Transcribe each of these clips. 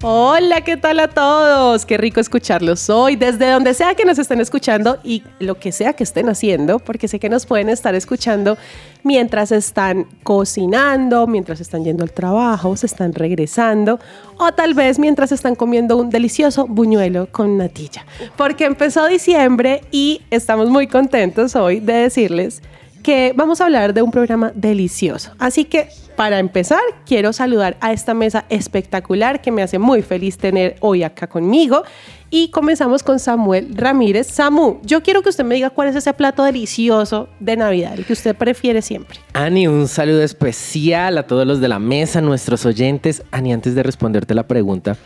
Hola, ¿qué tal a todos? Qué rico escucharlos hoy, desde donde sea que nos estén escuchando y lo que sea que estén haciendo, porque sé que nos pueden estar escuchando mientras están cocinando, mientras están yendo al trabajo, se están regresando, o tal vez mientras están comiendo un delicioso buñuelo con natilla. Porque empezó diciembre y estamos muy contentos hoy de decirles que vamos a hablar de un programa delicioso. Así que para empezar, quiero saludar a esta mesa espectacular que me hace muy feliz tener hoy acá conmigo. Y comenzamos con Samuel Ramírez. Samu, yo quiero que usted me diga cuál es ese plato delicioso de Navidad, el que usted prefiere siempre. Ani, un saludo especial a todos los de la mesa, nuestros oyentes. Ani, antes de responderte la pregunta,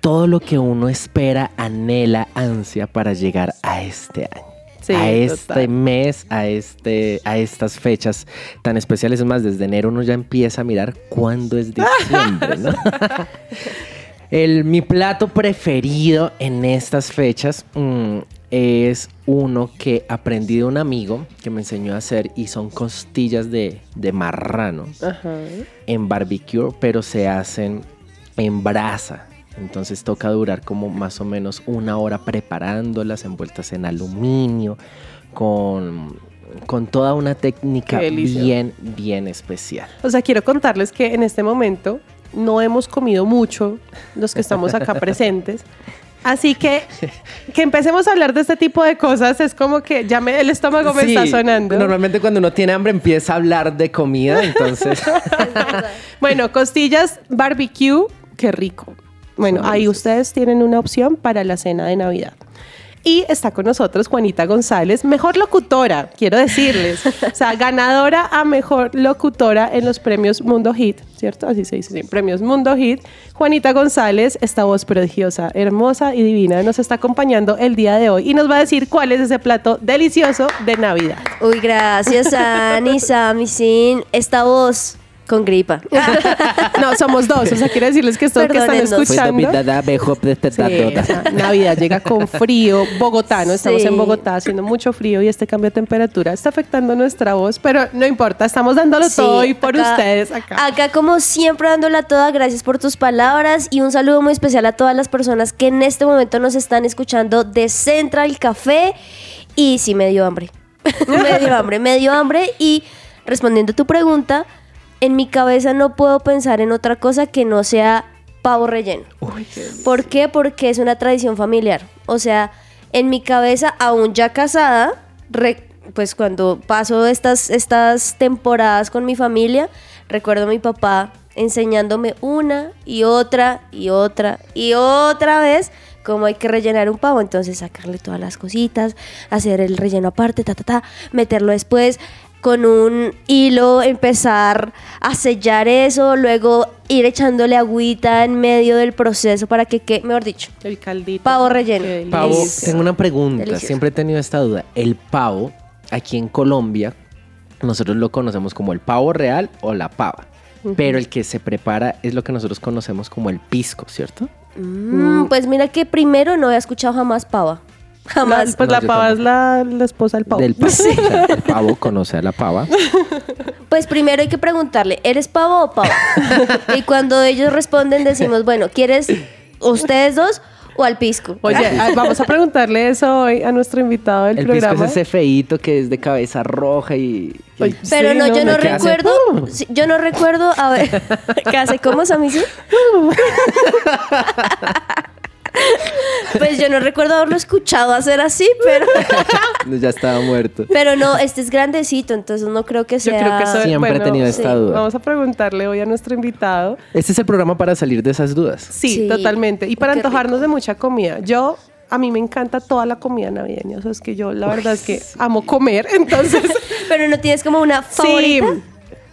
todo lo que uno espera, anhela, ansia para llegar a este año. Sí, a este total. mes, a, este, a estas fechas tan especiales. Es más, desde enero uno ya empieza a mirar cuándo es diciembre, ¿no? El, mi plato preferido en estas fechas mm, es uno que aprendí de un amigo que me enseñó a hacer y son costillas de, de marrano Ajá. en barbecue, pero se hacen en brasa. Entonces toca durar como más o menos una hora preparándolas, envueltas en aluminio, con, con toda una técnica bien, bien especial. O sea, quiero contarles que en este momento no hemos comido mucho los que estamos acá presentes. Así que que empecemos a hablar de este tipo de cosas es como que ya me, el estómago me Sí, está sonando. Normalmente cuando uno tiene hambre empieza a hablar de comida, entonces... Bueno, costillas barbecue, qué rico. Bueno, ahí ustedes tienen una opción para la cena de Navidad. Y está con nosotros Juanita González, mejor locutora, quiero decirles. O sea, ganadora a mejor locutora en los premios Mundo Hit, ¿cierto? Así se dice, sí, premios Mundo Hit. Juanita González, esta voz prodigiosa, hermosa y divina, nos está acompañando el día de hoy y nos va a decir cuál es ese plato delicioso de Navidad. Uy, gracias, Ani, Sam y Sin. Esta voz con gripa. No, somos dos, o sea, quiero decirles que esto que están Sí, escuchando. o sea, Navidad llega con frío, Bogotá, ¿no? Estamos Sí. en Bogotá haciendo mucho frío y este cambio de temperatura está afectando nuestra voz, pero no importa, estamos dándolo Sí, todo y por acá- ustedes acá. Acá, como siempre, dándola toda, gracias por tus palabras y un saludo muy especial a todas las personas que en este momento nos están escuchando de Central Café. Y sí, me dio hambre. me dio hambre, me dio hambre. Y respondiendo a tu pregunta, en mi cabeza no puedo pensar en otra cosa que no sea pavo relleno. ¿Por qué? Porque es una tradición familiar. O sea, en mi cabeza, aún ya casada, re- pues cuando paso estas, estas temporadas con mi familia, recuerdo a mi papá enseñándome una y otra y otra y otra vez cómo hay que rellenar un pavo. Entonces sacarle todas las cositas, hacer el relleno aparte, ta, ta, ta, meterlo después con un hilo, empezar a sellar eso, luego ir echándole agüita en medio del proceso para que, quede, mejor dicho, El caldito. Pavo relleno. Pavo, tengo una pregunta. Delicioso. Siempre he tenido esta duda. El pavo, aquí en Colombia, nosotros lo conocemos como el pavo real o la pava. Pero el que se prepara es lo que nosotros conocemos como el pisco, ¿cierto? Mm, pues mira que primero no había escuchado jamás pava. Jamás. La- pues No, la pava es la, la esposa del pavo. Del pavo. O sea, el pavo conoce a la pava. Pues primero hay que preguntarle, ¿eres pavo o pavo? y cuando ellos responden decimos, bueno, ¿quieres ustedes dos o al pisco? Oye, ah, vamos a preguntarle eso hoy a nuestro invitado del El pisco programa. es ese feíto que es de cabeza roja y... Oye, Pero sí, no, yo no recuerdo, sí, yo no recuerdo, a ver, ¿qué hace? ¿Cómo? Pues yo no recuerdo haberlo escuchado hacer así, pero, ya estaba muerto. pero no, este es grandecito, entonces no creo que Yo sea... creo que eso, Siempre he tenido esta duda. Vamos a preguntarle hoy a nuestro invitado. Este es el programa para salir de esas dudas. Sí, Sí. totalmente. Y para Qué antojarnos de mucha comida. Yo, a mí me encanta toda la comida navideña. O sea, es que yo la verdad es que amo comer. Entonces, Pero no tienes como una sí.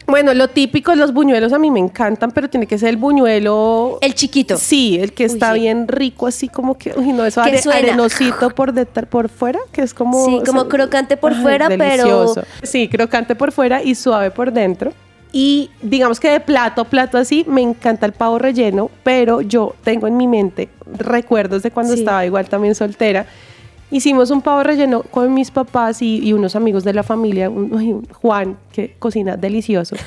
Bueno, lo típico, los buñuelos a mí me encantan, pero tiene que ser el buñuelo... El chiquito. Sí, el que Uy, está sí. bien rico, así como que, uy, no, eso are- arenosito por detrás, por fuera, que es como... Sí, como o sea, crocante por ay, fuera, pero- delicioso. Sí, crocante por fuera y suave por dentro. Y digamos que de plato, plato así, me encanta el pavo relleno, pero yo tengo en mi mente recuerdos de cuando Sí. estaba igual también soltera. Hicimos un pavo relleno con mis papás y, y unos amigos de la familia, un- Juan, que cocina delicioso.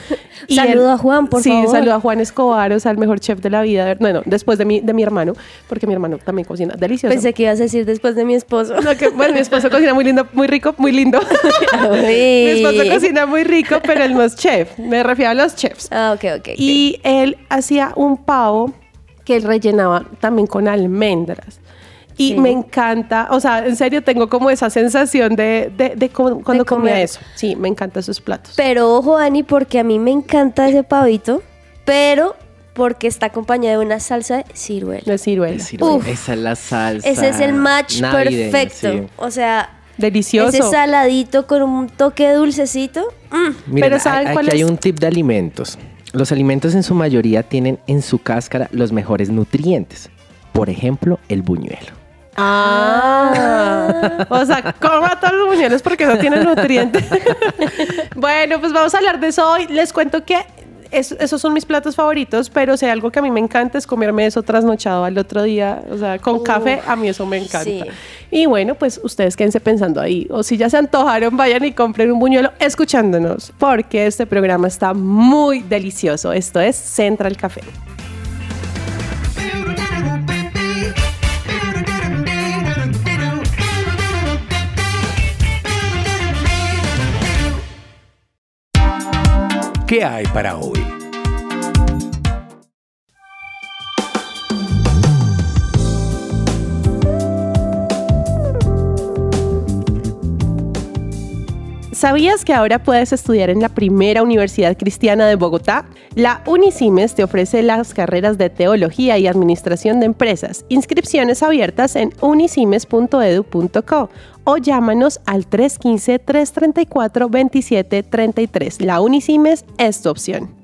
Y Saludo a Juan, por sí, favor. saludo a Juan Escobar, o sea, el mejor chef de la vida. Bueno, después de mi, de mi hermano, porque mi hermano también cocina delicioso. Pensé que ibas a decir después de mi esposo. No, que, bueno, mi esposo cocina muy lindo, muy rico, muy lindo. mi esposo cocina muy rico, pero él no es chef. Me refiero a los chefs. Ah, ok, ok. ok. Y él hacía un pavo que él rellenaba también con almendras. Y Sí. me encanta, o sea, en serio tengo como esa sensación de, de, cuando comía comer. eso. Sí, me encantan esos platos. Pero ojo, Ani, porque a mí me encanta ese pavito, pero porque está acompañado de una salsa de ciruela. De ciruela. Es ciruela. Uf. Esa es la salsa. Ese es el match perfecto. sí. O sea, Delicioso. ese saladito con un toque dulcecito. mm, Miren, Pero ¿saben a- cuál aquí hay es? un tip de alimentos. Los alimentos en su mayoría tienen en su cáscara los mejores nutrientes. Por ejemplo, el buñuelo. Ah, o sea, coma todos los buñuelos porque no tienen nutrientes. bueno, pues vamos a hablar de eso hoy. Les cuento que es- esos son mis platos favoritos, pero si hay algo que a mí me encanta es comerme eso trasnochado al otro día, o sea, con café, a mí eso me encanta. sí. Y bueno, pues ustedes quédense pensando ahí, o si ya se antojaron, vayan y compren un buñuelo escuchándonos, porque este programa está muy delicioso. Esto es Central Café. ¿Qué hay para hoy? ¿Sabías que ahora puedes estudiar en la primera universidad cristiana de Bogotá? La Unicimes te ofrece las carreras de Teología y Administración de Empresas. Inscripciones abiertas en unicimes.edu.co o llámanos al 315-334-2733. La Unicimes es tu opción.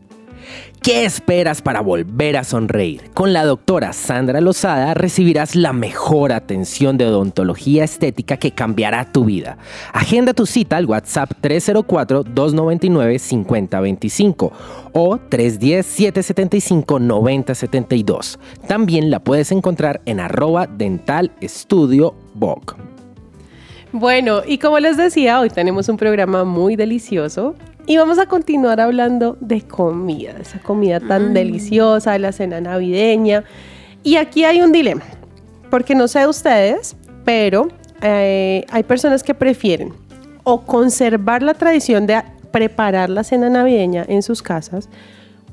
¿Qué esperas para volver a sonreír? Con la doctora Sandra Lozada recibirás la mejor atención de odontología estética que cambiará tu vida. Agenda tu cita al WhatsApp 304-299-5025 o 310-775-9072. También la puedes encontrar en arroba dental estudio. Bueno, y como les decía, hoy tenemos un programa muy delicioso y vamos a continuar hablando de comida, esa comida tan deliciosa, de la cena navideña. Y aquí hay un dilema, porque no sé ustedes, pero eh, hay personas que prefieren o conservar la tradición de preparar la cena navideña en sus casas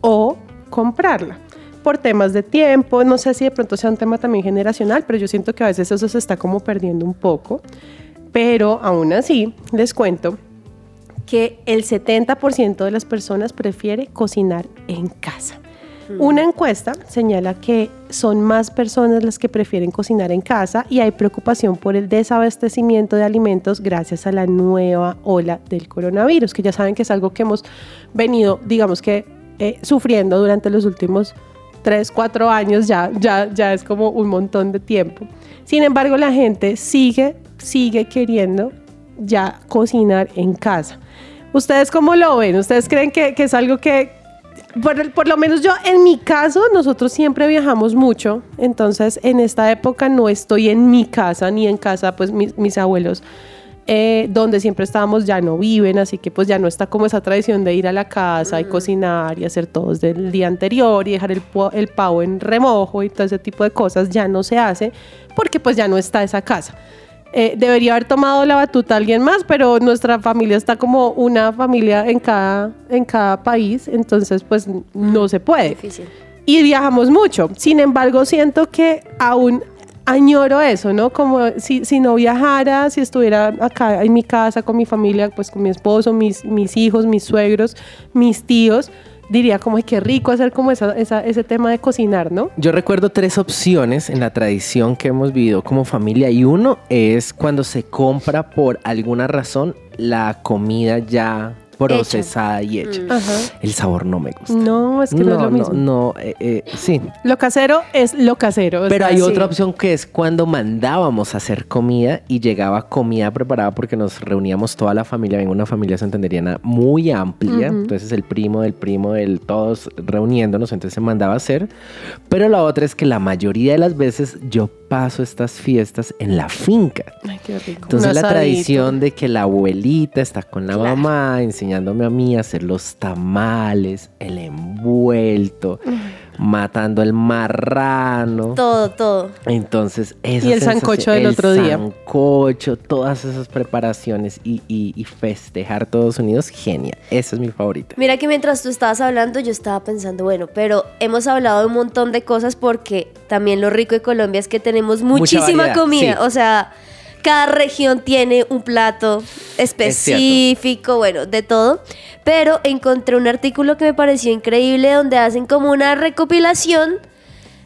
o comprarla. Por temas de tiempo, no sé si de pronto sea un tema también generacional, pero yo siento que a veces eso se está como perdiendo un poco. Pero aún así, les cuento que el 70% de las personas prefiere cocinar en casa. Una encuesta señala que son más personas las que prefieren cocinar en casa y hay preocupación por el desabastecimiento de alimentos gracias a la nueva ola del coronavirus, que ya saben que es algo que hemos venido, digamos que, eh, sufriendo durante los últimos 3, 4 años, ya, ya, ya es como un montón de tiempo. Sin embargo, la gente sigue, sigue queriendo ya cocinar en casa. ¿Ustedes cómo lo ven? ¿Ustedes creen que, que es algo que, por, por lo menos yo, en mi caso, nosotros siempre viajamos mucho, entonces en esta época no estoy en mi casa ni en casa, pues mis, mis abuelos, eh, donde siempre estábamos, ya no viven, así que pues ya no está como esa tradición de ir a la casa y cocinar y hacer todo desde el día anterior y dejar el, el pavo en remojo y todo ese tipo de cosas, ya no se hace porque pues ya no está esa casa. Eh, debería haber tomado la batuta alguien más, pero nuestra familia está como una familia en cada, en cada país, entonces pues no se puede. Difícil. Y viajamos mucho. Sin embargo, siento que aún añoro eso, ¿no? Como si, si no viajara, si estuviera acá en mi casa con mi familia, pues con mi esposo, mis, mis hijos, mis suegros, mis tíos, diría como, qué rico hacer como esa- ese tema de cocinar, ¿no? Yo recuerdo tres opciones en la tradición que hemos vivido como familia y uno es cuando se compra por alguna razón la comida ya procesada y hecha. Ajá. El sabor no me gusta. No, es que no, es lo mismo. No, eh, eh, sí. Lo casero es lo casero. Pero hay otra opción que es cuando mandábamos a hacer comida y llegaba comida preparada porque nos reuníamos toda la familia, vengo una familia santanderiana muy amplia, entonces el primo del primo del todos reuniéndonos, entonces se mandaba a hacer. Pero la otra es que la mayoría de las veces yo paso estas fiestas en la finca. Ay, qué rico. Entonces la asadito. tradición de que la abuelita está con la mamá enseñándome a mí a hacer los tamales, el envuelto, matando el marrano. Todo, todo. Entonces, esa Y el sancocho del el otro día. sancocho, todas esas preparaciones y, y- y festejar todos unidos, genial. Esa es mi favorita. Mira que mientras tú estabas hablando, yo estaba pensando, bueno, pero hemos hablado de un montón de cosas porque también lo rico de Colombia es que tenemos muchísima variedad, comida. sí. O sea, cada región tiene un plato específico, bueno, de todo. Pero encontré un artículo que me pareció increíble donde hacen como una recopilación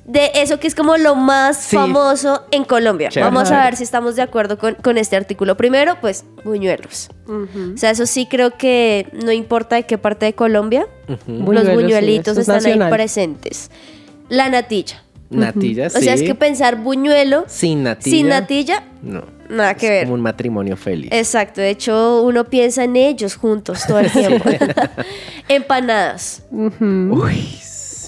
de eso que es como lo más Sí. famoso en Colombia. Chévere, Vamos a ver si estamos de acuerdo con, con este artículo. Primero, pues, buñuelos. O sea, eso sí creo que no importa de qué parte de Colombia, los sí, buñuelitos es están nacional. ahí presentes. La natilla. Natilla, O sea, es sí. que pensar buñuelo Sin natilla. sin natilla, No. Nada que es ver. como un matrimonio feliz. Exacto, de hecho uno piensa en ellos juntos todo el tiempo. Empanadas. Uy,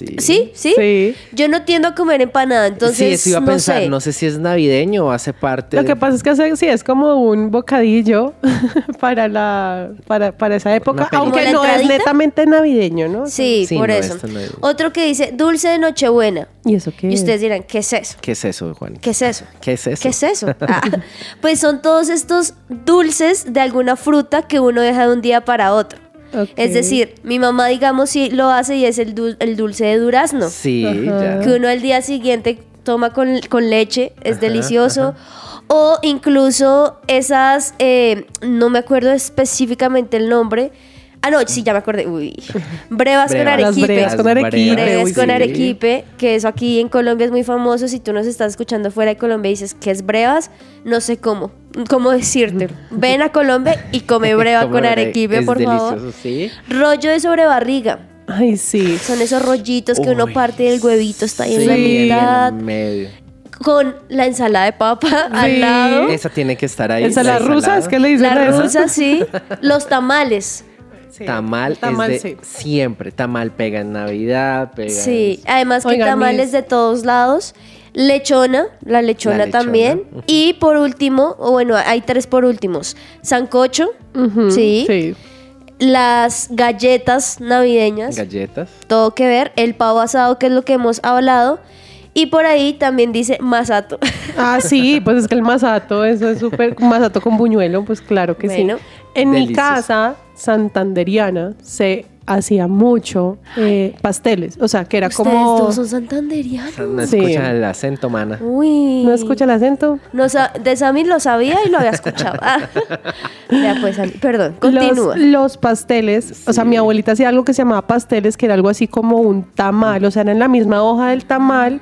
sí. ¿Sí? ¿Sí? Sí. Yo no tiendo a comer empanada, entonces sí, eso iba a no pensar. sé. No sé si es navideño o hace parte. Lo de- que pasa es que hace- sí, es como un bocadillo para la para, para esa época, aunque ¿Como la no es netamente navideño, ¿no? Sí, Sí, por no, eso. es- Otro que dice dulce de Nochebuena. ¿Y eso qué? Y es? ustedes dirán, ¿qué es eso? ¿Qué es eso, Juan? ¿Qué es eso? ¿Qué es eso? ¿Qué es eso? Ah, pues son todos estos dulces de alguna fruta que uno deja de un día para otro. Es decir, mi mamá, digamos, sí lo hace y es el, dul- el dulce de durazno. Sí, ya. Que uno al día siguiente toma con, con leche, es Ajá, delicioso. O incluso esas, eh, no me acuerdo específicamente el nombre. Ah, no, sí, ya me acordé. Uy. Brevas, con Brevas. Arequipe. brevas con arequipe. Breves uy, con arequipe, que eso aquí en Colombia es muy famoso. Si tú nos estás escuchando fuera de Colombia y dices que es brevas, no sé cómo, cómo decirte. Ven a Colombia y come breva con arequipe, es por favor. sí. Rollo de sobrebarriga. Ay, sí. Son esos rollitos que uno parte del huevito, está ahí en la mitad. en medio. Con la ensalada de papa Sí. al lado. Esa tiene que estar ahí. Ensalada la rusa, ensalada. es que le dicen La rusa, sí. Los tamales. Sí. Tamal, Tamal, es de sí. siempre. Tamal pega en Navidad, pega Sí. en- Además que Oigan, tamales mis- de todos lados. Lechona, la lechona, La lechona, también. Y por último, o bueno, hay tres por últimos. Sancocho, Sí. Sí. las galletas navideñas, galletas. todo que ver. El pavo asado, que es lo que hemos hablado. Y por ahí también dice masato. Ah, sí, pues es que el masato, eso es súper. Masato con buñuelo, pues claro que Bueno. sí. En mi casa santanderiana se hacía mucho eh, pasteles. O sea, que era Ustedes como. todos son santanderianos. No Sí. escuchan el acento, mana. Uy. ¿No escucha el acento? No de Sammy lo sabía y lo había escuchado. Ah. Ya pues, Sammy, perdón, continúa. Los, los pasteles, o sea, mi abuelita hacía algo que se llamaba pasteles, que era algo así como un tamal, o sea, era en la misma hoja del tamal,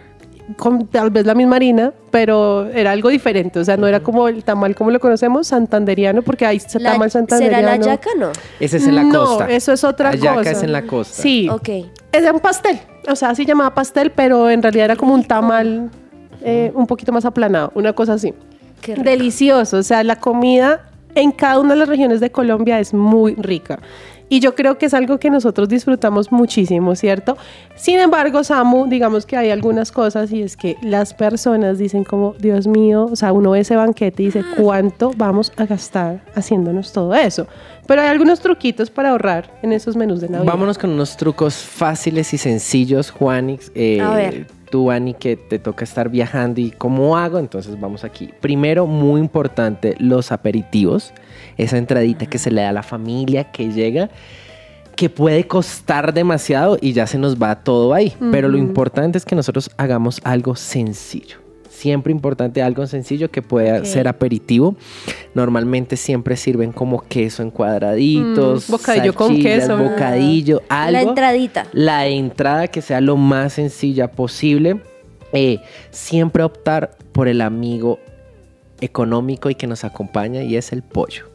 con tal vez la misma harina, pero era algo diferente, o sea, no era como el tamal como lo conocemos, santanderiano, porque hay La- tamal ¿Será santanderiano. la yaca? No. Ese es en la no, costa. eso es otra cosa. es en la costa. Sí. Ok. Era un pastel, o sea, así llamaba pastel, pero en realidad era como un tamal eh, un poquito más aplanado, una cosa así. Qué rico. Delicioso, o sea, la comida en cada una de las regiones de Colombia es muy rica. Y yo creo que es algo que nosotros disfrutamos muchísimo, ¿cierto? Sin embargo, Samu, digamos que hay algunas cosas y es que las personas dicen como, Dios mío, o sea, uno ve ese banquete y dice, ¿cuánto vamos a gastar haciéndonos todo eso? Pero hay algunos truquitos para ahorrar en esos menús de Navidad. Vámonos con unos trucos fáciles y sencillos, Juanix. Eh, A ver. Tú, Ani, que te toca estar viajando y cómo hago, entonces vamos aquí. Primero, muy importante, los aperitivos. Esa entradita que se le da a la familia que llega, que puede costar demasiado y ya se nos va todo ahí. Pero lo importante es que nosotros hagamos algo sencillo. Siempre importante algo sencillo que pueda ser aperitivo. Normalmente siempre sirven como queso en cuadraditos, Mm, bocadillo con queso. bocadillo, algo. La entradita. La entrada que sea lo más sencilla posible. Eh, siempre optar por el amigo económico y que nos acompaña y es el pollo.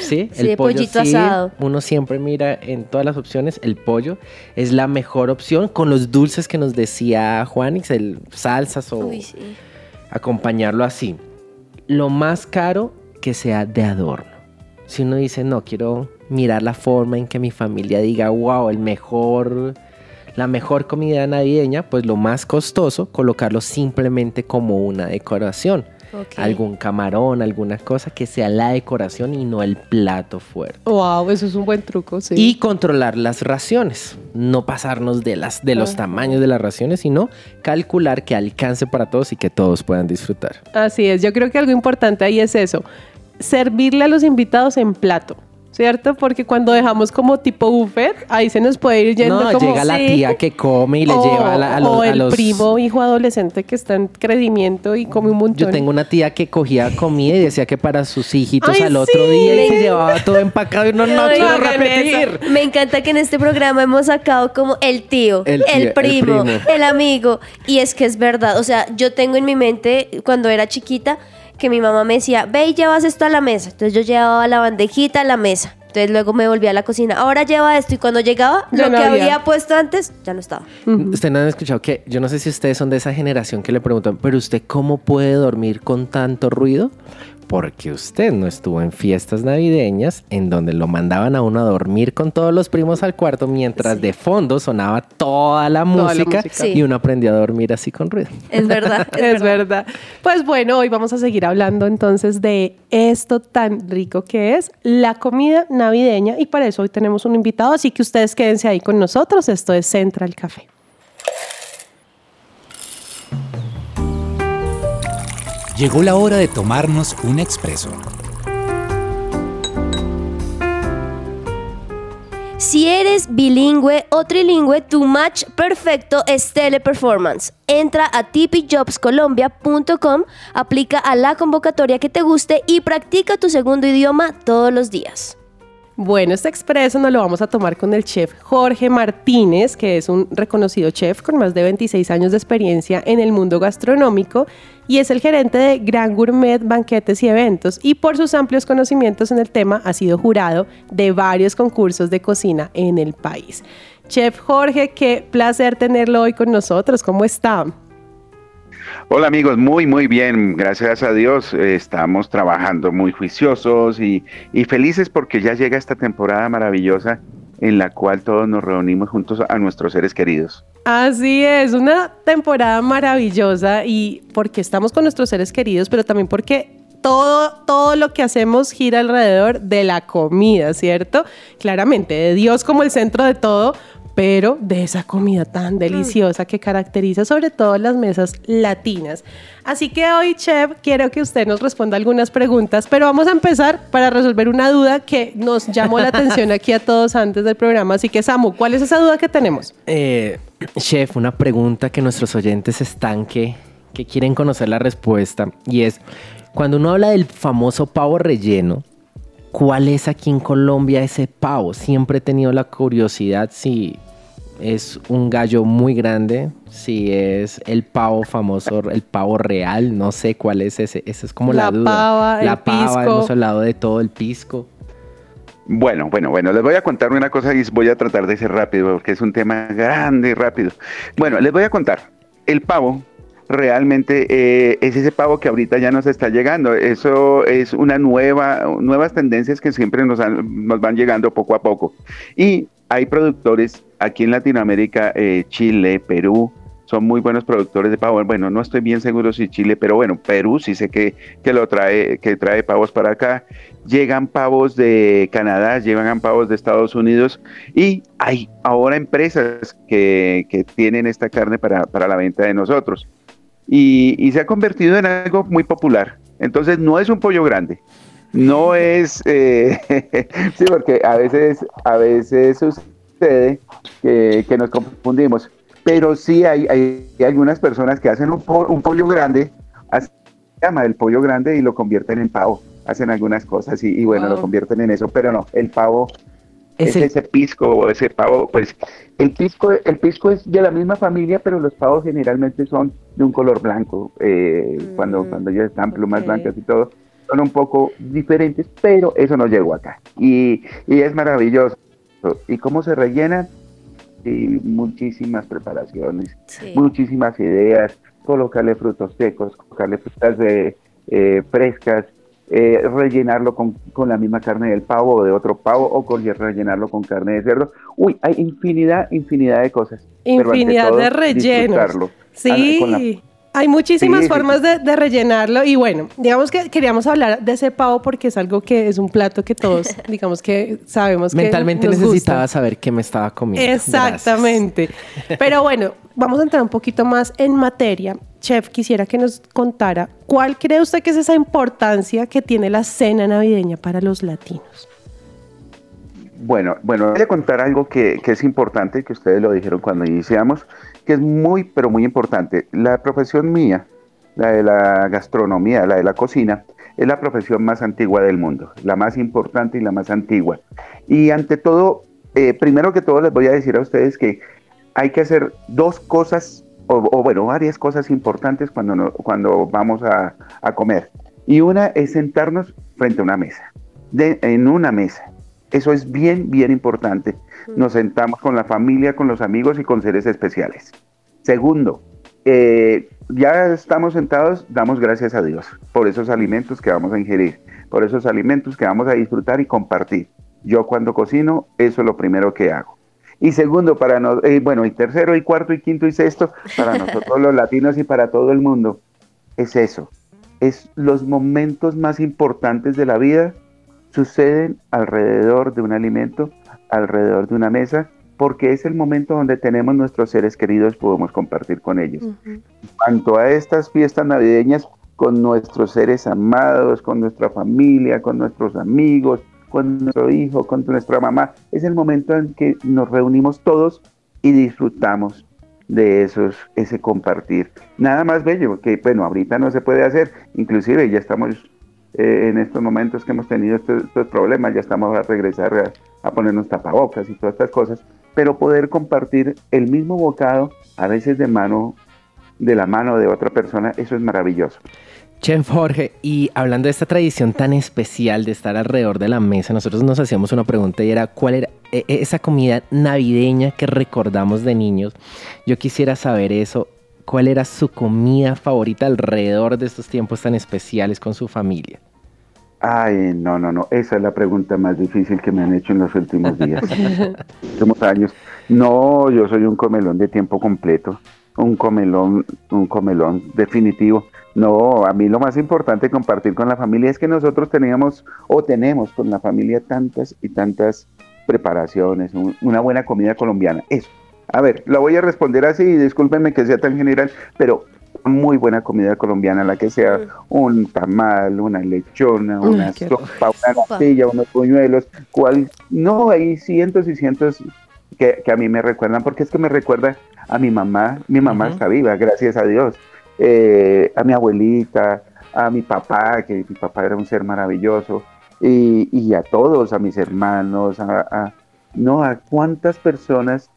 Sí, Sí, pollito asado. Uno siempre mira en todas las opciones, el pollo es la mejor opción con los dulces que nos decía Juanix, el salsas o Uy, sí. acompañarlo así. Lo más caro que sea de adorno. Si uno dice, no, quiero mirar la forma en que mi familia diga, wow, el mejor, la mejor comida navideña, pues lo más costoso, colocarlo simplemente como una decoración. Algún camarón, alguna cosa que sea la decoración y no el plato fuerte. Wow, eso es un buen truco, sí. Y controlar las raciones, no pasarnos de, las, de los tamaños de las raciones, sino calcular que alcance para todos y que todos puedan disfrutar. Así es, yo creo que algo importante ahí es eso, servirle a los invitados en plato, ¿cierto? Porque cuando dejamos como tipo buffet, ahí se nos puede ir yendo No, como... llega la Sí. tía que come y le o, lleva a, la- a los, o a el los- primo hijo adolescente que está en crecimiento y come un montón. Yo tengo una tía que cogía comida y decía que para sus hijitos Ay, al otro sí. día y se llevaba todo empacado y no, no quiero no repetir. Me encanta que en este programa hemos sacado como el tío, El el, tío, el primo, primo. el amigo. Y es que es verdad. O sea, yo tengo en mi mente, cuando era chiquita, que mi mamá me decía, ve y llevas esto a la mesa. Entonces yo llevaba la bandejita a la mesa. Entonces luego me volví a la cocina. Ahora lleva esto. Y cuando llegaba, Ya lo no que había. había puesto antes, ya no estaba. Ustedes no han escuchado que, yo no sé si ustedes son de esa generación que le preguntan, pero usted cómo puede dormir con tanto ruido? Porque usted no estuvo en fiestas navideñas en donde lo mandaban a uno a dormir con todos los primos al cuarto mientras de fondo sonaba toda la música, música. Sí. y uno aprendió a dormir así con ruido. Es verdad. Es verdad. Pues bueno, hoy vamos a seguir hablando entonces de esto tan rico que es la comida navideña y para eso hoy tenemos un invitado, así que ustedes quédense ahí con nosotros. Esto es Central Café. Llegó la hora de tomarnos un expreso. Si eres bilingüe o trilingüe, tu match perfecto es Teleperformance. Entra a tipijobscolombia.com, aplica a la convocatoria que te guste y practica tu segundo idioma todos los días. Bueno, este expreso nos lo vamos a tomar con el chef Jorge Martínez, que es un reconocido chef con más de 26 años de experiencia en el mundo gastronómico y es el gerente de Gran Gourmet Banquetes y Eventos y por sus amplios conocimientos en el tema ha sido jurado de varios concursos de cocina en el país. Chef Jorge, qué placer tenerlo hoy con nosotros. ¿Cómo está? Hola amigos, muy muy bien, gracias a Dios estamos trabajando muy juiciosos y felices porque ya llega esta temporada maravillosa en la cual todos nos reunimos juntos a nuestros seres queridos. Así es, una temporada maravillosa y porque estamos con nuestros seres queridos, pero también porque todo, todo lo que hacemos gira alrededor de la comida, ¿cierto? Claramente, de Dios como el centro de todo, pero de esa comida tan deliciosa que caracteriza sobre todo las mesas latinas. Así que hoy, chef, quiero que usted nos responda algunas preguntas, pero vamos a empezar para resolver una duda que nos llamó la atención aquí a todos antes del programa. Así que, Samu, ¿cuál es esa duda que tenemos? Eh, chef, una pregunta que nuestros oyentes están que, que quieren conocer la respuesta y es, cuando uno habla del famoso pavo relleno, ¿cuál es aquí en Colombia ese pavo? Siempre he tenido la curiosidad si es un gallo muy grande, si es el pavo famoso, el pavo real, no sé cuál es ese, esa es como la, La duda. pava, la el pava, pisco. hemos hablado de todo el pisco. Bueno, bueno, bueno, les voy a contar una cosa y voy a tratar de ser rápido porque es un tema grande y rápido. Bueno, les voy a contar. El pavo realmente eh, es ese pavo que ahorita ya nos está llegando. Eso es una nueva, nuevas tendencias que siempre nos, han- van llegando poco a poco. Y hay productores aquí en Latinoamérica, eh, Chile, Perú, son muy buenos productores de pavo. Bueno, no estoy bien seguro si Chile, pero bueno, Perú sí sé que, que lo trae, que trae pavos para acá. Llegan pavos de Canadá, llegan pavos de Estados Unidos y hay ahora empresas que, que tienen esta carne para, para la venta de nosotros. Y, y se ha convertido en algo muy popular. Entonces no es un pollo grande. No es, eh, sí, porque a veces, a veces sucede que, que nos confundimos pero sí hay, hay, hay algunas personas que hacen un, po- un pollo grande, hacen- se llama el pollo grande y lo convierten en pavo, hacen algunas cosas y, y bueno, Wow. lo convierten en eso, pero no, el pavo Es el- ese pisco o ese pavo, pues el pisco, el pisco es de la misma familia, pero los pavos generalmente son de un color blanco, eh, cuando, Mm, cuando ya están plumas blancas y todo. son un poco diferentes, pero eso no llegó acá. Y, y es maravilloso. ¿Y cómo se rellenan? Sí, muchísimas preparaciones, Sí. muchísimas ideas, colocarle frutos secos, colocarle frutas de, eh, frescas, eh, rellenarlo con, con la misma carne del pavo o de otro pavo o con, rellenarlo con carne de cerdo. Uy, hay infinidad, infinidad de cosas. pero ante Infinidad todo, de rellenos. Sí, con la- hay muchísimas Sí, formas de, de rellenarlo y bueno, digamos que queríamos hablar de ese pavo porque es algo que es un plato que todos, digamos que sabemos que Mentalmente nos gusta. necesitaba saber qué me estaba comiendo. Exactamente. Pero bueno, vamos a entrar un poquito más en materia. Chef, quisiera que nos contara cuál cree usted que es esa importancia que tiene la cena navideña para los latinos. Bueno, bueno, voy a contar algo que, que es importante, que ustedes lo dijeron cuando iniciamos, que es muy, pero muy importante. La profesión mía, la de la gastronomía, la de la cocina, es la profesión más antigua del mundo, la más importante y la más antigua. Y ante todo, eh, primero que todo les voy a decir a ustedes que hay que hacer dos cosas, o, bueno, varias cosas importantes cuando, no- cuando vamos a, a comer. Y una es sentarnos frente a una mesa, de- en una mesa. Eso es bien, bien importante. Nos sentamos con la familia, con los amigos y con seres especiales. Segundo, eh, ya estamos sentados, damos gracias a Dios por esos alimentos que vamos a ingerir, por esos alimentos que vamos a disfrutar y compartir. Yo cuando cocino, eso es lo primero que hago. Y segundo, para no, eh, bueno, y tercero, y cuarto, y quinto, y sexto, para nosotros los latinos y para todo el mundo, es eso. Es los momentos más importantes de la vida suceden alrededor de un alimento, alrededor de una mesa, porque es el momento donde tenemos nuestros seres queridos, podemos compartir con ellos. Cuanto a estas fiestas navideñas, con nuestros seres amados, con nuestra familia, con nuestros amigos, con nuestro hijo, con nuestra mamá, es el momento en que nos reunimos todos y disfrutamos de esos, ese compartir. Nada más bello, que bueno, ahorita no se puede hacer, inclusive ya estamos eh, en estos momentos que hemos tenido estos, estos problemas, ya estamos a regresar a, a ponernos tapabocas y todas estas cosas, pero poder compartir el mismo bocado, a veces de mano, de la mano de otra persona, eso es maravilloso. Chef Jorge, y hablando de esta tradición tan especial de estar alrededor de la mesa, nosotros nos hacíamos una pregunta y era cuál era eh, esa comida navideña que recordamos de niños. Yo quisiera saber eso, cuál era su comida favorita alrededor de estos tiempos tan especiales con su familia. Ay, no, no, no, esa es la pregunta más difícil que me han hecho en los últimos días, últimos años. No, yo soy un comelón de tiempo completo, un comelón, un comelón definitivo. No, a mí lo más importante compartir con la familia es que nosotros teníamos o tenemos con la familia tantas y tantas preparaciones, un- una buena comida colombiana. Eso. A ver, lo voy a responder así, discúlpenme que sea tan general, pero muy buena comida colombiana, la que sea un tamal, una lechona, una qué sopa, una natilla, unos puñuelos, cual, no, hay cientos y cientos que, que a mí me recuerdan, porque es que me recuerda a mi mamá, mi mamá está viva, gracias a Dios, eh, a mi abuelita, a mi papá, que mi papá era un ser maravilloso, y, y a todos, a mis hermanos, a, a- no, a cuántas personas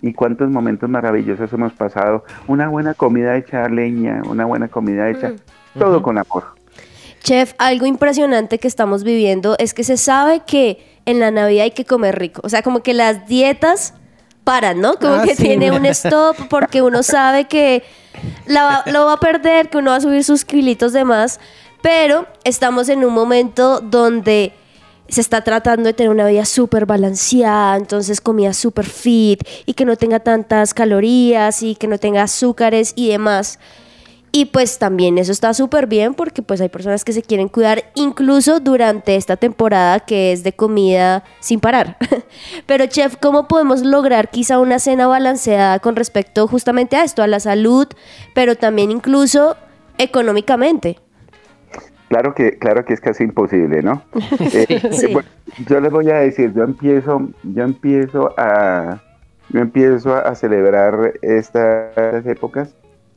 y cuántos momentos maravillosos hemos pasado. Una buena comida hecha a leña, una buena comida hecha, todo Ujú. con amor. Chef, algo impresionante que estamos viviendo es que se sabe que en la Navidad hay que comer rico. O sea, como que las dietas paran, ¿no? Como Ah, que sí. tiene un stop porque uno sabe que la lo va a perder, que uno va a subir sus kilitos de más. Pero estamos en un momento donde se está tratando de tener una vida súper balanceada, entonces comida súper fit y que no tenga tantas calorías y que no tenga azúcares y demás. Y pues también eso está súper bien porque pues hay personas que se quieren cuidar incluso durante esta temporada que es de comida sin parar. Pero chef, ¿cómo podemos lograr quizá una cena balanceada con respecto justamente a esto, a la salud, pero también incluso económicamente? Claro que, claro que es casi imposible, ¿no? Eh, Sí. bueno, yo les voy a decir, yo empiezo, yo empiezo a, yo empiezo a celebrar estas épocas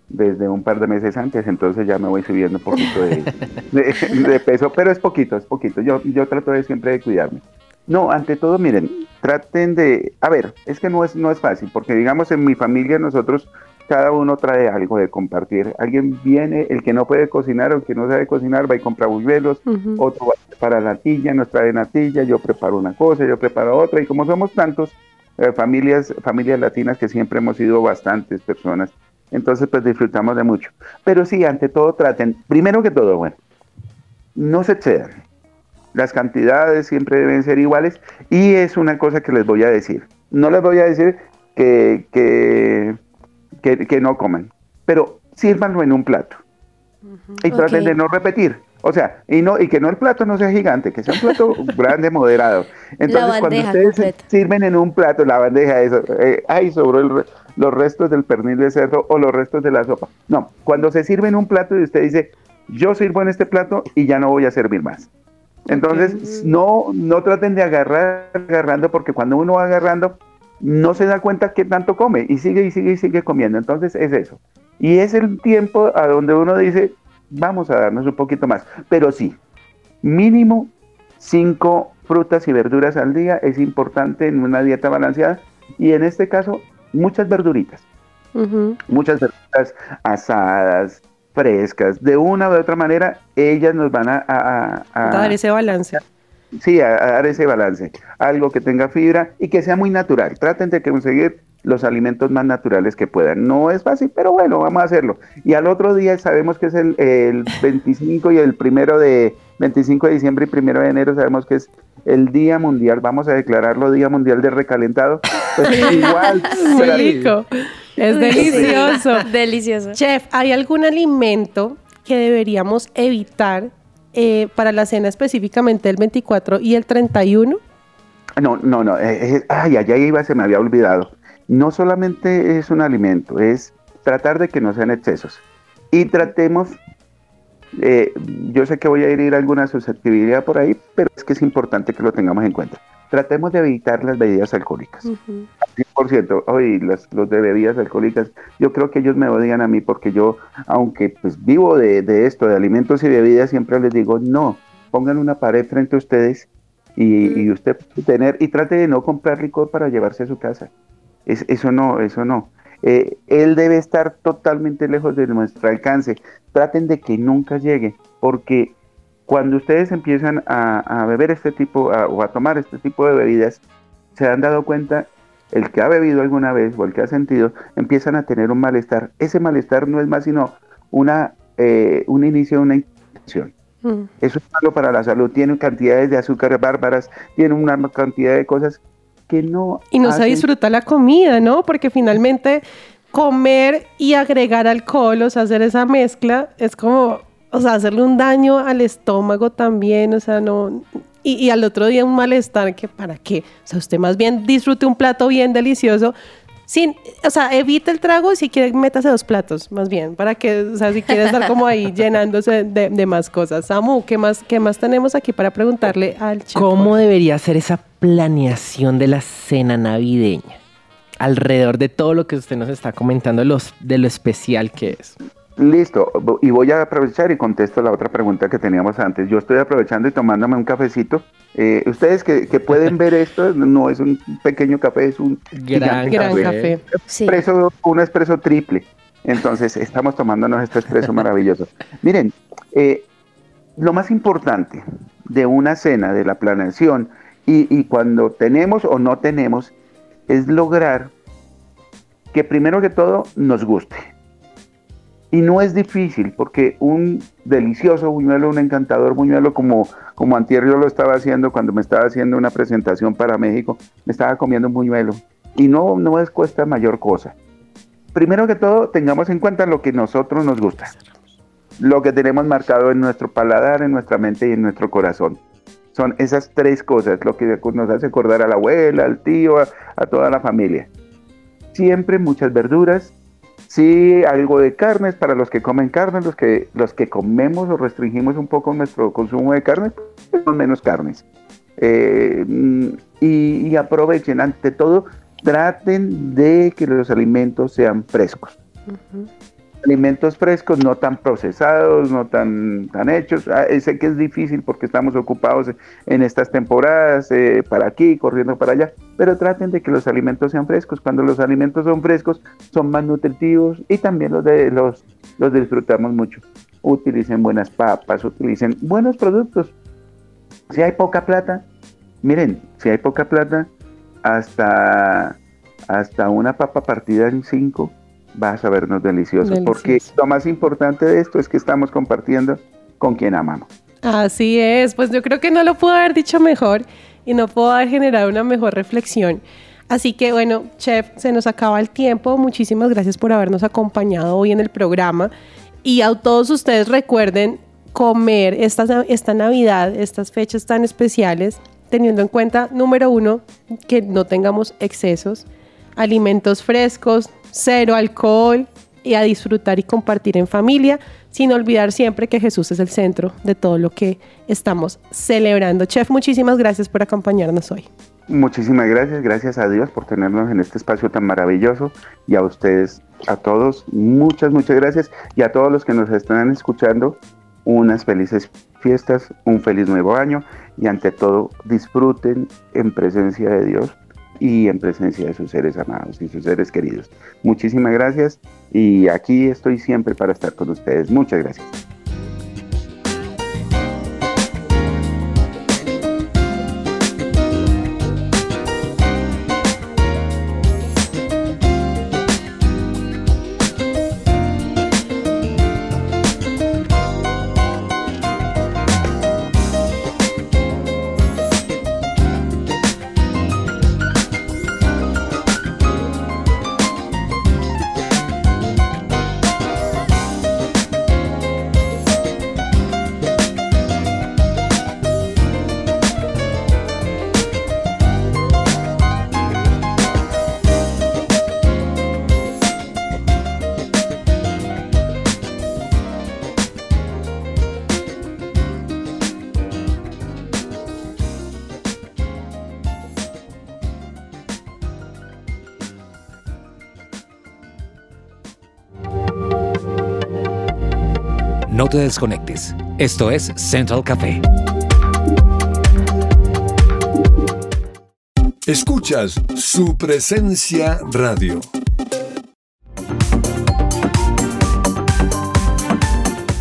desde un par de meses antes, entonces ya me voy subiendo un poquito de, de- de peso, pero es poquito, es poquito. Yo, yo trato de siempre de cuidarme. No, ante todo, miren, traten de, a ver, es que no es, no es fácil, porque digamos en mi familia nosotros cada uno trae algo de compartir. Alguien viene, el que no puede cocinar o el que no sabe cocinar va y compra buñuelos, otro va para natilla, nos trae natilla, yo preparo una cosa, yo preparo otra, y como somos tantos, eh, familias, familias latinas que siempre hemos sido bastantes personas, entonces pues disfrutamos de mucho. Pero sí, ante todo traten, primero que todo, bueno, no se excedan. Las cantidades siempre deben ser iguales y es una cosa que les voy a decir. No les voy a decir que, que, que, que no coman, pero sírvanlo en un plato y traten de no repetir. O sea, y no y que no el plato no sea gigante, que sea un plato grande, moderado. Entonces, cuando ustedes completa. sirven en un plato, la bandeja, eso, eh, ay, sobró el re- los restos del pernil de cerdo o los restos de la sopa. No, cuando se sirve en un plato y usted dice, yo sirvo en este plato y ya no voy a servir más. Entonces, no, no traten de agarrar, agarrando, porque cuando uno va agarrando, no se da cuenta que tanto come y sigue y sigue y sigue comiendo. Entonces, es eso. Y es el tiempo a donde uno dice, vamos a darnos un poquito más. Pero sí, mínimo cinco frutas y verduras al día es importante en una dieta balanceada y en este caso muchas verduritas, muchas verduras asadas, frescas, de una u otra manera ellas nos van a, a- a- a- Dar ese balance. Sí, a, a dar ese balance, algo que tenga fibra y que sea muy natural. Traten de conseguir los alimentos más naturales que puedan. No es fácil, pero bueno, vamos a hacerlo. Y al otro día sabemos que es el, el 25 y el primero de 25 de diciembre y primero de enero sabemos que es el Día Mundial. Vamos a declararlo Día Mundial de Recalentado. Pues igual, rico. Es delicioso. Delicioso. Chef, ¿hay algún alimento que deberíamos evitar eh, para la cena específicamente el 24 y el 31? No, no, no. eh, eh, ay, allá iba, se me había olvidado. No solamente es un alimento, es tratar de que no sean excesos. Y tratemos, eh, yo sé que voy a herir alguna susceptibilidad por ahí, pero es que es importante que lo tengamos en cuenta. Tratemos de evitar las bebidas alcohólicas. 100%. Hoy los, los de bebidas alcohólicas, yo creo que ellos me odian a mí porque yo, aunque pues vivo de, de esto, de alimentos y bebidas, siempre les digo, no, pongan una pared frente a ustedes y, y usted puede tener, y trate de no comprar licor para llevarse a su casa. Es, eso no, eso no. Eh, él debe estar totalmente lejos de nuestro alcance. Traten de que nunca llegue, porque cuando ustedes empiezan a, a beber este tipo a- o a tomar este tipo de bebidas, se han dado cuenta, el que ha bebido alguna vez o el que ha sentido, empiezan a tener un malestar. Ese malestar no es más sino una, eh, un inicio de una infección. Mm. Eso es malo para la salud. Tiene cantidades de azúcares bárbaras, tiene una cantidad de cosas que no. Y no se hacen- disfruta la comida, ¿no? Porque finalmente comer y agregar alcohol, o sea, hacer esa mezcla, es como, o sea, hacerle un daño al estómago también, o sea, no... Y, y al otro día un malestar que para qué. O sea, usted más bien disfrute un plato bien delicioso. Sin, o sea, evite el trago si quiere métase dos platos, más bien, para que, o sea, si quiere estar como ahí llenándose de, de más cosas. Samu, ¿qué más, ¿qué más tenemos aquí para preguntarle al chef? ¿Cómo debería ser esa planeación de la cena navideña? Alrededor de todo lo que usted nos está comentando, los, de lo especial que es. Listo, y voy a aprovechar y contesto la otra pregunta que teníamos antes. Yo estoy aprovechando y tomándome un cafecito. Eh, ustedes que, que pueden ver esto, no es un pequeño café, es un Gran gigante Gran café. café. Sí. expreso, un expreso triple. Entonces, estamos tomándonos este expreso maravilloso. Miren, eh, lo más importante de una cena, de la planeación, y, y cuando tenemos o no tenemos, es lograr que primero que todo nos guste. Y no es difícil, porque un delicioso buñuelo, un encantador buñuelo, como, como antier yo lo estaba haciendo cuando me estaba haciendo una presentación para México, me estaba comiendo un buñuelo. Y no, no es cuesta mayor cosa. Primero que todo, tengamos en cuenta lo que nosotros nos gusta. Lo que tenemos marcado en nuestro paladar, en nuestra mente y en nuestro corazón. Son esas tres cosas, lo que nos hace acordar a la abuela, al tío, a, a toda la familia. Siempre muchas verduras, sí algo de carnes para los que comen carne, los que, los que comemos o restringimos un poco nuestro consumo de carne, pues, son menos carnes. Eh, mm, y aprovechen, ante todo, traten de que los alimentos sean frescos. Alimentos frescos, no tan procesados, no tan, tan hechos. Ah, eh, sé que es difícil porque estamos ocupados en estas temporadas, eh, para aquí, corriendo para allá, pero traten de que los alimentos sean frescos. Cuando los alimentos son frescos, son más nutritivos y también los, de, los, los disfrutamos mucho. Utilicen buenas papas, utilicen buenos productos. Si hay poca plata, miren, si hay poca plata, hasta, hasta una papa partida en cinco vas a vernos deliciosos. Delicioso. Porque lo más importante de esto es que estamos compartiendo con quien amamos. Así es, pues yo creo que no lo puedo haber dicho mejor y no puedo haber generado una mejor reflexión. Así que bueno, chef, se nos acaba el tiempo. Muchísimas gracias por habernos acompañado hoy en el programa. Y a todos ustedes recuerden comer esta, esta Navidad, estas fechas tan especiales, teniendo en cuenta, número uno, que no tengamos excesos, alimentos frescos, cero alcohol y a disfrutar y compartir en familia, sin olvidar siempre que Jesús es el centro de todo lo que estamos celebrando. Chef, muchísimas gracias por acompañarnos hoy. Muchísimas gracias, gracias a Dios por tenernos en este espacio tan maravilloso y a ustedes, a todos, muchas, muchas gracias y a todos los que nos están escuchando, unas felices fiestas, un feliz nuevo año y ante todo disfruten en presencia de Dios y en presencia de sus seres amados y sus seres queridos. Muchísimas gracias y aquí estoy siempre para estar con ustedes. Muchas gracias. No te desconectes. Esto es Central Café. Escuchas su presencia radio.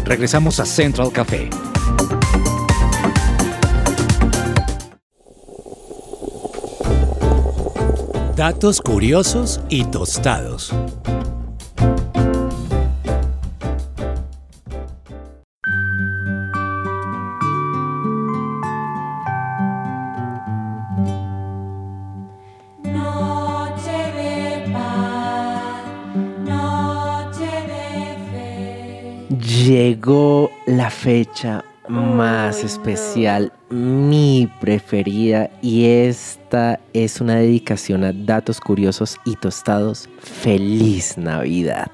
Regresamos a Central Café. Datos curiosos y tostados. Fecha más especial, mi preferida, y esta es una dedicación a datos curiosos y tostados. ¡Feliz Navidad!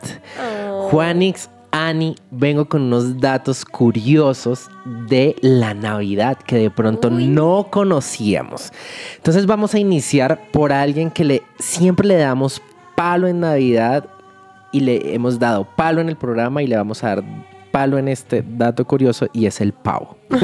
Juanix, Ani, vengo con unos datos curiosos de la Navidad que de pronto no conocíamos. Entonces vamos a iniciar por alguien que le, siempre le damos palo en Navidad y le hemos dado palo en el programa y le vamos a dar palo en este dato curioso y es el pavo.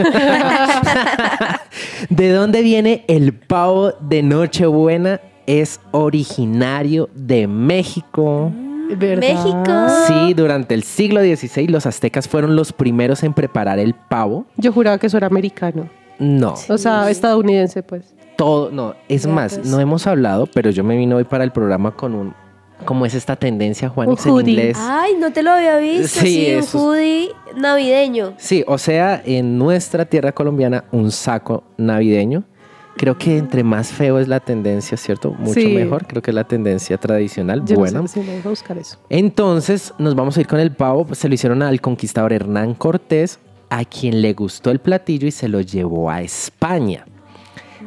¿De dónde viene el pavo de Nochebuena? Es originario de México. México. Sí, durante el siglo XVI los aztecas fueron los primeros en preparar el pavo. Yo juraba que eso era americano. No, O sea, estadounidense, pues. todo, no, es Ya, más, pues. no hemos hablado, pero yo me vine hoy para el programa con un, ¿cómo es esta tendencia, Juanix, en inglés? Ay, no te lo había visto. Sí, Sí, un hoodie navideño. Sí, o sea, en nuestra tierra colombiana, un saco navideño. Creo que entre más feo es la tendencia, ¿cierto? Mucho Sí. mejor. Creo que es la tendencia tradicional. Yo buena. no sé si a buscar eso. Entonces, nos vamos a ir con el pavo. Pues, se lo hicieron al conquistador Hernán Cortés, a quien le gustó el platillo y se lo llevó a España.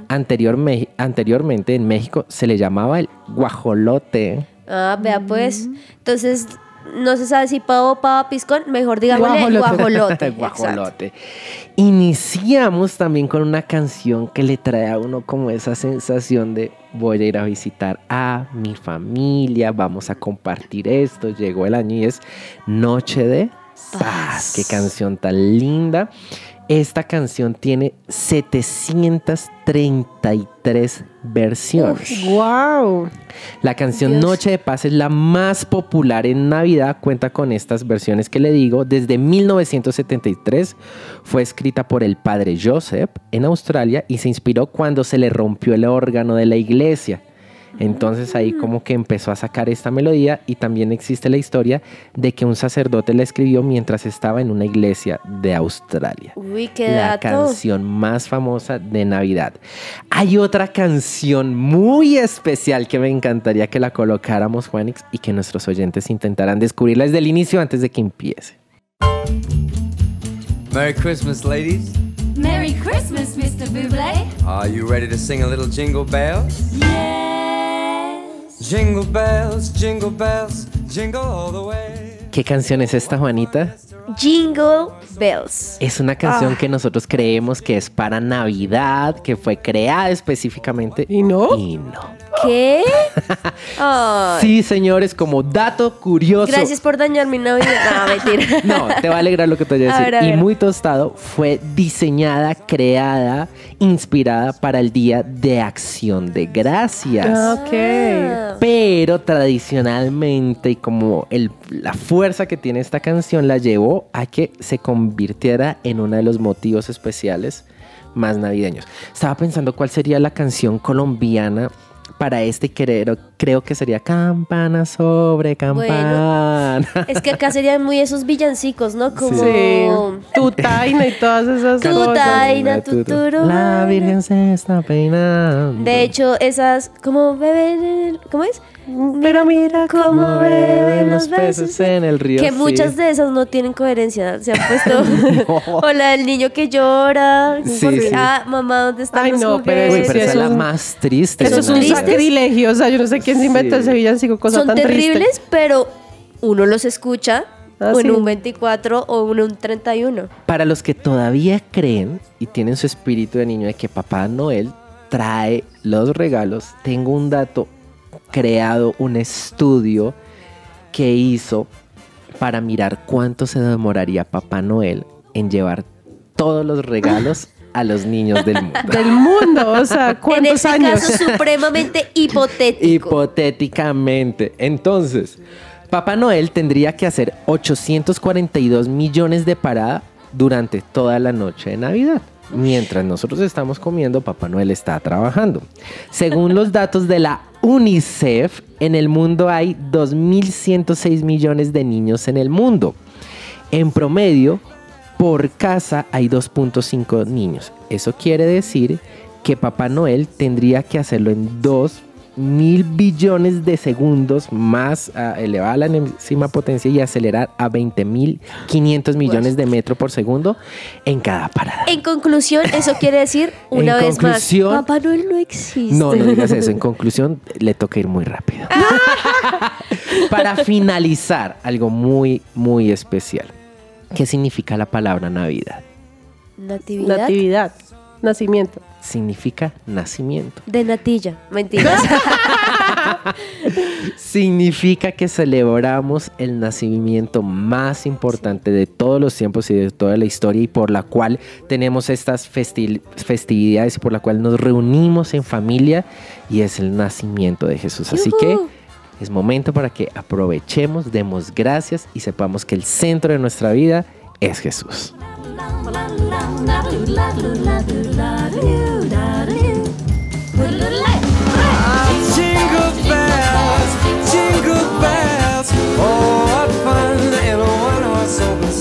Anterior me- anteriormente en México se le llamaba el guajolote. Ah, vea pues. Entonces, no se sabe si pavo pava piscón, mejor digámosle Guajolote. guajolote. Iniciamos también con una canción que le trae a uno como esa sensación de voy a ir a visitar a mi familia, vamos a compartir esto. Llegó el año y es Noche de Paz. Qué canción tan linda. Esta canción tiene 733 versiones. ¡Wow! La canción Dios. Noche de Paz es la más popular en Navidad. Cuenta con estas versiones que le digo. Desde 1973 fue escrita por el padre Joseph en Australia y se inspiró cuando se le rompió el órgano de la iglesia. Entonces ahí como que empezó a sacar esta melodía y también existe la historia de que un sacerdote la escribió mientras estaba en una iglesia de Australia Uy, qué la dato. canción más famosa de Navidad. Hay otra canción muy especial que me encantaría que la colocáramos, Juanix, y que nuestros oyentes intentaran descubrirla desde el inicio antes de que empiece. Merry Christmas, ladies. Merry Christmas, Mr. Buble. Are you ready to sing a little jingle bells? Yes. Jingle bells, jingle bells, jingle all the way. ¿Qué canción es esta, Juanita? Jingle Bells. Es una canción Ah. que nosotros creemos que es para Navidad, que fue creada específicamente. ¿Y no? Y no. ¿Qué? Ay, Sí, señores, como dato curioso. Gracias por dañar mi Navidad. No, mentira. No, te va a alegrar lo que te voy a A decir. ver, a y. Muy Tostado fue diseñada, creada, inspirada para el Día de Acción de Gracias. Ah, Ok. Ah. Pero tradicionalmente y como el- la fuerza que tiene esta canción la llevó a que se convirtiera en uno de los motivos especiales más navideños. Estaba pensando cuál sería la canción colombiana para este y creo, creo que sería Campana sobre campana. Es que acá serían muy esos villancicos, ¿no? Como Sí. Tu taina y todas esas Tu cosas. taina, tu turu. La Virgen se está peinando. De hecho, esas como el- ¿cómo es? Pero mira Como beben los peces en el río. Que sí. muchas de esas no tienen coherencia. Se han puesto. O la del niño que llora. Sí, porque, sí. Ah, mamá, ¿dónde están Ay, los no, pero Uy, esa es la más triste. Eso es un ¿Tristes? sacrilegio. O sea, yo no sé quién se inventó Sí. ese villancico, cosa Son tan terribles, pero uno los escucha Ah, o en sí. un 24 o en un 31. Para los que todavía creen y tienen su espíritu de niño de que Papá Noel trae los regalos, tengo un dato creado, un estudio que hizo para mirar cuánto se demoraría Papá Noel en llevar todos los regalos a los niños del mundo. Del mundo. O sea, En ¿cuántos este años? caso, supremamente hipotético. Hipotéticamente. Entonces, Papá Noel tendría que hacer 842 millones de parada durante toda la noche de Navidad. Mientras nosotros estamos comiendo, Papá Noel está trabajando. Según los datos de la UNICEF, en el mundo hay 2.106 millones de niños en el mundo. En promedio, por casa hay 2.5 niños. Eso quiere decir que Papá Noel tendría que hacerlo en 2 mil billones de segundos más a elevar la enésima potencia y acelerar a 20 mil 500 millones de metros por segundo en cada parada. En conclusión, eso quiere decir, una En vez más, Papá Noel no existe. No, no digas eso. En conclusión, le toca ir muy rápido. Para finalizar, algo muy, muy especial. ¿Qué significa la palabra Navidad? Natividad Natividad. Nacimiento. Significa nacimiento. de natilla. Mentiras. Significa que celebramos el nacimiento más importante de todos los tiempos y de toda la historia y por la cual tenemos estas festi- festividades y por la cual nos reunimos en familia y es el nacimiento de Jesús. Así que es momento para que aprovechemos, demos gracias y sepamos que el centro de nuestra vida es Jesús.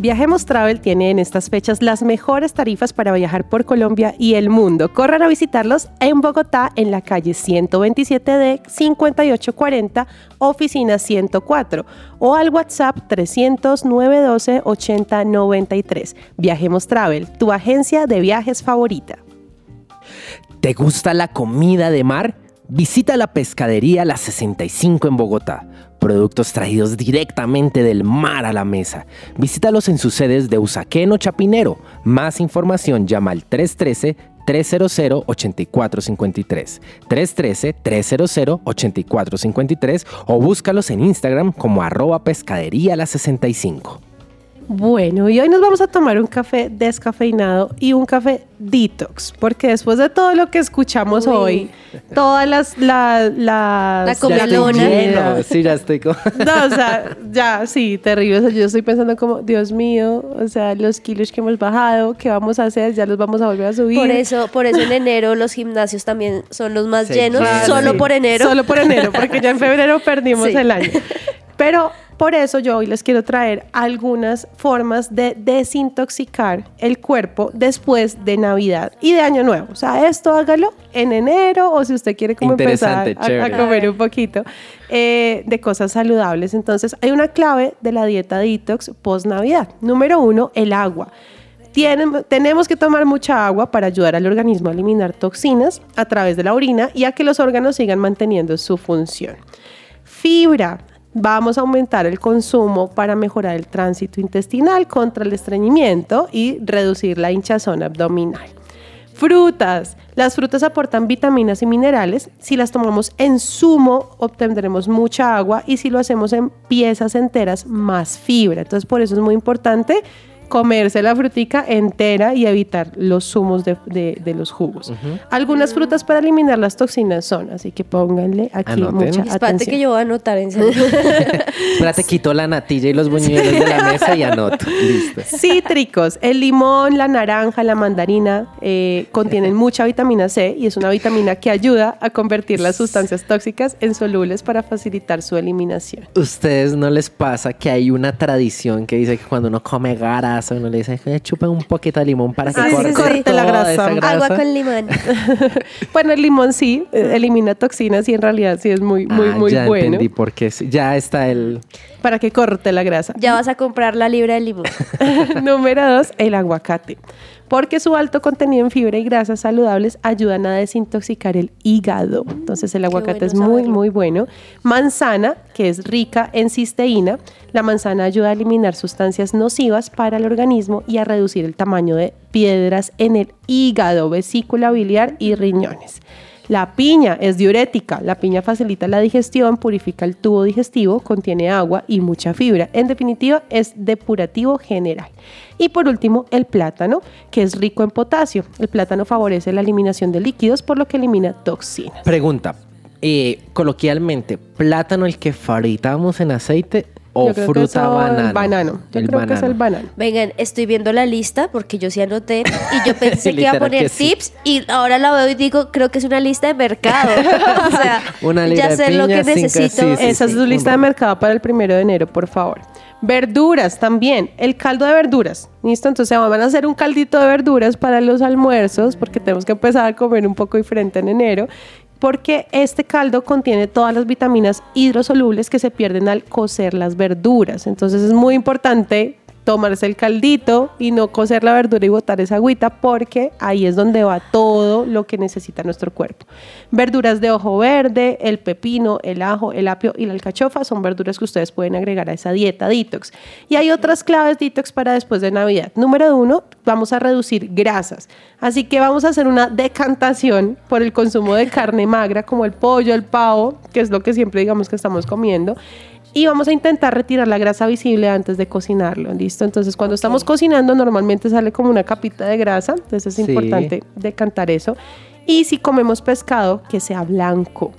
Viajemos Travel tiene en estas fechas las mejores tarifas para viajar por Colombia y el mundo. Corran a visitarlos en Bogotá, en la calle 127D 5840, oficina 104, o al WhatsApp 300 912 8093. Viajemos Travel, tu agencia de viajes favorita. ¿Te gusta la comida de mar? Visita la pescadería La 65 en Bogotá. Productos traídos directamente del mar a la mesa. Visítalos en sus sedes de Usaquén o Chapinero. Más información llama al 313 300-8453, 313-300-8453 o búscalos en Instagram como arroba pescadería la 65. Bueno, y hoy nos vamos a tomar un café descafeinado y un café detox, porque después de todo lo que escuchamos Uy. hoy, todas las... La, las- La comelona. lleno. Sí, ya estoy con... No, o sea, ya, sí, terrible. O sea, yo estoy pensando como, Dios mío, o sea, los kilos que hemos bajado, ¿qué vamos a hacer? Ya los vamos a volver a subir. Por eso, por eso en enero los gimnasios también son los más Sí, llenos, claro, solo sí. por enero. Solo por enero, porque ya en febrero perdimos Sí. el año. Pero por eso yo hoy les quiero traer algunas formas de desintoxicar el cuerpo después de Navidad y de Año Nuevo. O sea, esto hágalo en enero o si usted quiere como empezar a, comer un poquito eh, de cosas saludables. Entonces, hay una clave de la dieta detox post Navidad. Número uno, el agua. Tienen- tenemos que tomar mucha agua para ayudar al organismo a eliminar toxinas a través de la orina y a que los órganos sigan manteniendo su función. Fibra. Vamos a aumentar el consumo para mejorar el tránsito intestinal contra el estreñimiento y reducir la hinchazón abdominal. Frutas. Las frutas aportan vitaminas y minerales. Si las tomamos en zumo, obtendremos mucha agua y si lo hacemos en piezas enteras, más fibra. Entonces, por eso es muy importante comerse la frutica entera y evitar los zumos de, de- de los jugos. Algunas frutas para eliminar las toxinas son, así que pónganle aquí Anoten. mucha Espérate atención. que yo voy a anotar en serio. Espérate, quito la natilla y los buñuelos de la mesa y anoto. Listo. Cítricos, el limón, la naranja, la mandarina eh, contienen mucha vitamina C y es una vitamina que ayuda a convertir las sustancias tóxicas en solubles para facilitar su eliminación. ¿Ustedes no les pasa que hay una tradición que dice que cuando uno come grasa, uno le dice, "Eh, chupen un poquito de limón para que Sí, corte sí. Corte la grasa. esa Agua grasa"? con limón. Bueno, el limón sí, eh, elimina toxinas y en realidad sí es muy, muy, Ah, muy ya bueno entendí por qué. sí. Ya está el... para que corte la grasa. Ya vas a comprar la libra de limón. Número dos, el aguacate. Porque su alto contenido en fibra y grasas saludables ayudan a desintoxicar el hígado. Entonces el aguacate bueno es muy, saberlo. muy bueno. Manzana, que es rica en cisteína. La manzana ayuda a eliminar sustancias nocivas para el organismo y a reducir el tamaño de piedras en el hígado, vesícula biliar y riñones. La piña es diurética. La piña facilita la digestión, purifica el tubo digestivo, contiene agua y mucha fibra. En definitiva, es depurativo general. Y por último, el plátano, que es rico en potasio. El plátano favorece la eliminación de líquidos, por lo que elimina toxinas. Pregunta. eh, coloquialmente, ¿plátano el que fritamos en aceite o Yo creo que fruta son banano? Yo El creo que es el banano. Vengan, estoy viendo la lista porque yo sí anoté y yo pensé que iba a poner sí. tips y ahora la veo y digo, creo que es una lista de mercado. o sea, Una ya de sé lo que piña, cinco- necesito. sí, sí, Esa es sí. su lista de mercado para el primero de enero, por favor. Verduras también, el caldo de verduras. ¿Listo? Entonces van a hacer un caldito de verduras para los almuerzos porque tenemos que empezar a comer un poco diferente en enero. Porque este caldo contiene todas las vitaminas hidrosolubles que se pierden al cocer las verduras. Entonces es muy importante tomarse el caldito y no cocer la verdura y botar esa agüita porque ahí es donde va todo lo que necesita nuestro cuerpo. Verduras de ojo verde, el pepino, el ajo, el apio y la alcachofa son verduras que ustedes pueden agregar a esa dieta detox. Y hay otras claves detox para después de Navidad. Número uno, vamos a reducir grasas. Así que vamos a hacer una decantación por el consumo de carne magra como el pollo, el pavo, que es lo que siempre digamos que estamos comiendo. Y vamos a intentar retirar la grasa visible antes de cocinarlo, ¿listo? Entonces, cuando estamos cocinando, normalmente sale como una capita de grasa, entonces es Sí. importante decantar eso. Y si comemos pescado, que sea blanco,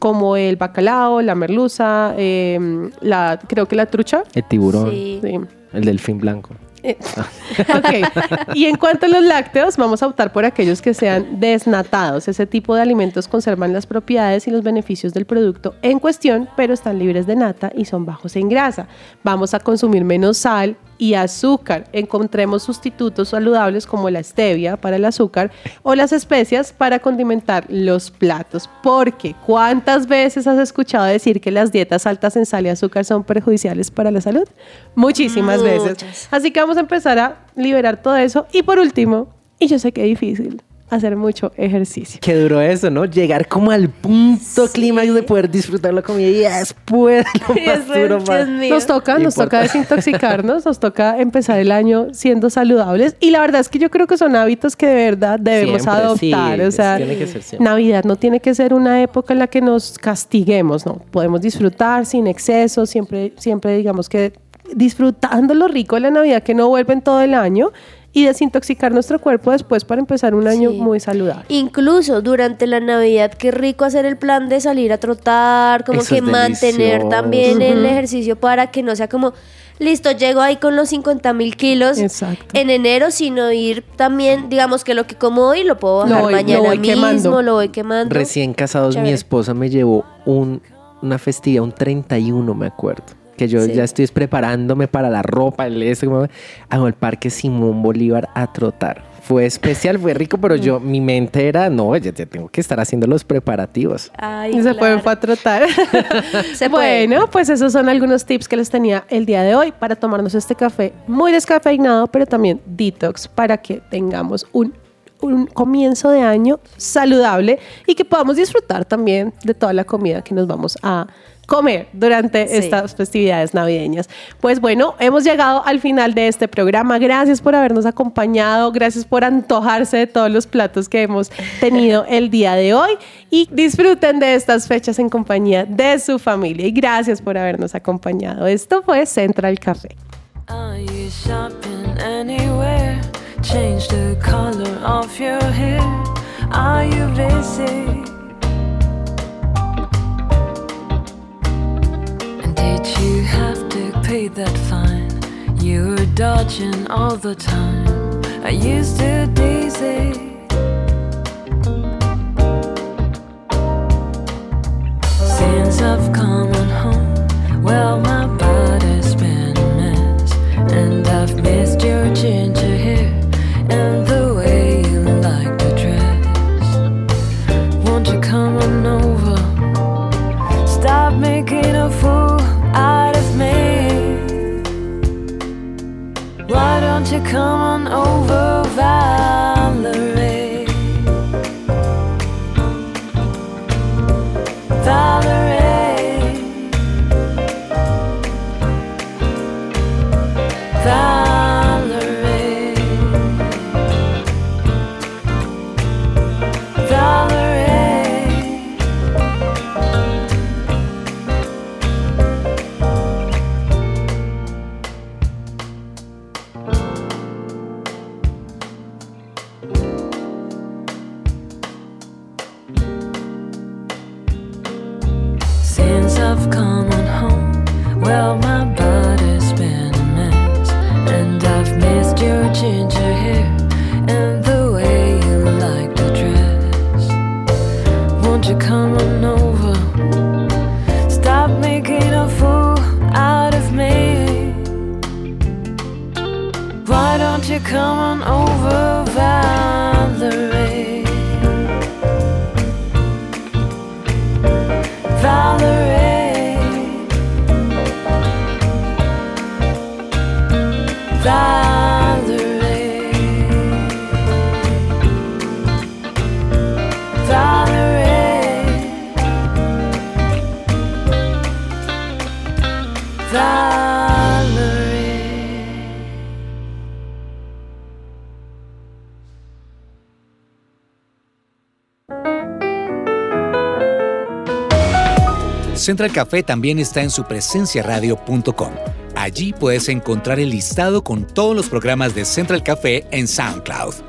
como el bacalao, la merluza, eh, la, creo que la trucha. El tiburón, Sí. Sí. el delfín blanco. Eh, ok. Y en cuanto a los lácteos, vamos a optar por aquellos que sean desnatados. Ese tipo de alimentos conservan las propiedades y los beneficios del producto en cuestión, pero están libres de nata y son bajos en grasa. Vamos a consumir menos sal y azúcar. Encontremos sustitutos saludables como la stevia para el azúcar o las especias para condimentar los platos. Porque ¿cuántas veces has escuchado decir que las dietas altas en sal y azúcar son perjudiciales para la salud? Muchísimas veces. Así que vamos a empezar a liberar todo eso. Y por último, y yo sé que es difícil, hacer mucho ejercicio. Qué duro eso, ¿no? Llegar como al punto clímax de poder disfrutar la comida y después lo más duro más. mío. Nos toca, nos toca desintoxicarnos, nos toca empezar el año siendo saludables y la verdad es que yo creo que son hábitos que de verdad debemos Siempre, adoptar. sí, o sea, tiene que ser siempre. Navidad no tiene que ser una época en la que nos castiguemos, no. Podemos disfrutar sin exceso, siempre, siempre digamos que disfrutando lo rico de la Navidad que no vuelven todo el año y desintoxicar nuestro cuerpo después para empezar un año Sí. muy saludable. Incluso durante la Navidad, qué rico hacer el plan de salir a trotar, como Eso que mantener delicioso. también el ejercicio para que no sea como, listo, llego ahí con los 50 mil kilos Exacto. en enero, sino ir también, digamos que lo que como hoy lo puedo Lo bajar voy- lo mañana voy mismo, quemando. lo voy quemando. Recién casados, mi esposa me llevó un, una festividad, un 31, me acuerdo. Que yo Sí. ya estoy preparándome para la ropa, el eso, como- hago el parque Simón Bolívar a trotar. Fue especial, fue rico, pero yo, mi mente era, no, ya, ya tengo que estar haciendo los preparativos. Ay, Y se claro. pueden fue a trotar. Se puede. bueno, pues esos son algunos tips que les tenía el día de hoy para tomarnos este café muy descafeinado, pero también detox para que tengamos un, un comienzo de año saludable y que podamos disfrutar también de toda la comida que nos vamos a comer durante Sí. estas festividades navideñas. Pues bueno, hemos llegado al final de este programa. Gracias por habernos acompañado, gracias por antojarse de todos los platos que hemos tenido el día de hoy y disfruten de estas fechas en compañía de su familia. Y gracias por habernos acompañado. Esto fue Central Café. Are you shopping anywhere? Change the color of your hair. Are you busy? Did you have to pay that fine? You were dodging all the time. I used to daisy. Since I've come home, well, my come on over, Central Café también está en su presenciaradio.com. Allí puedes encontrar el listado con todos los programas de Central Café en SoundCloud.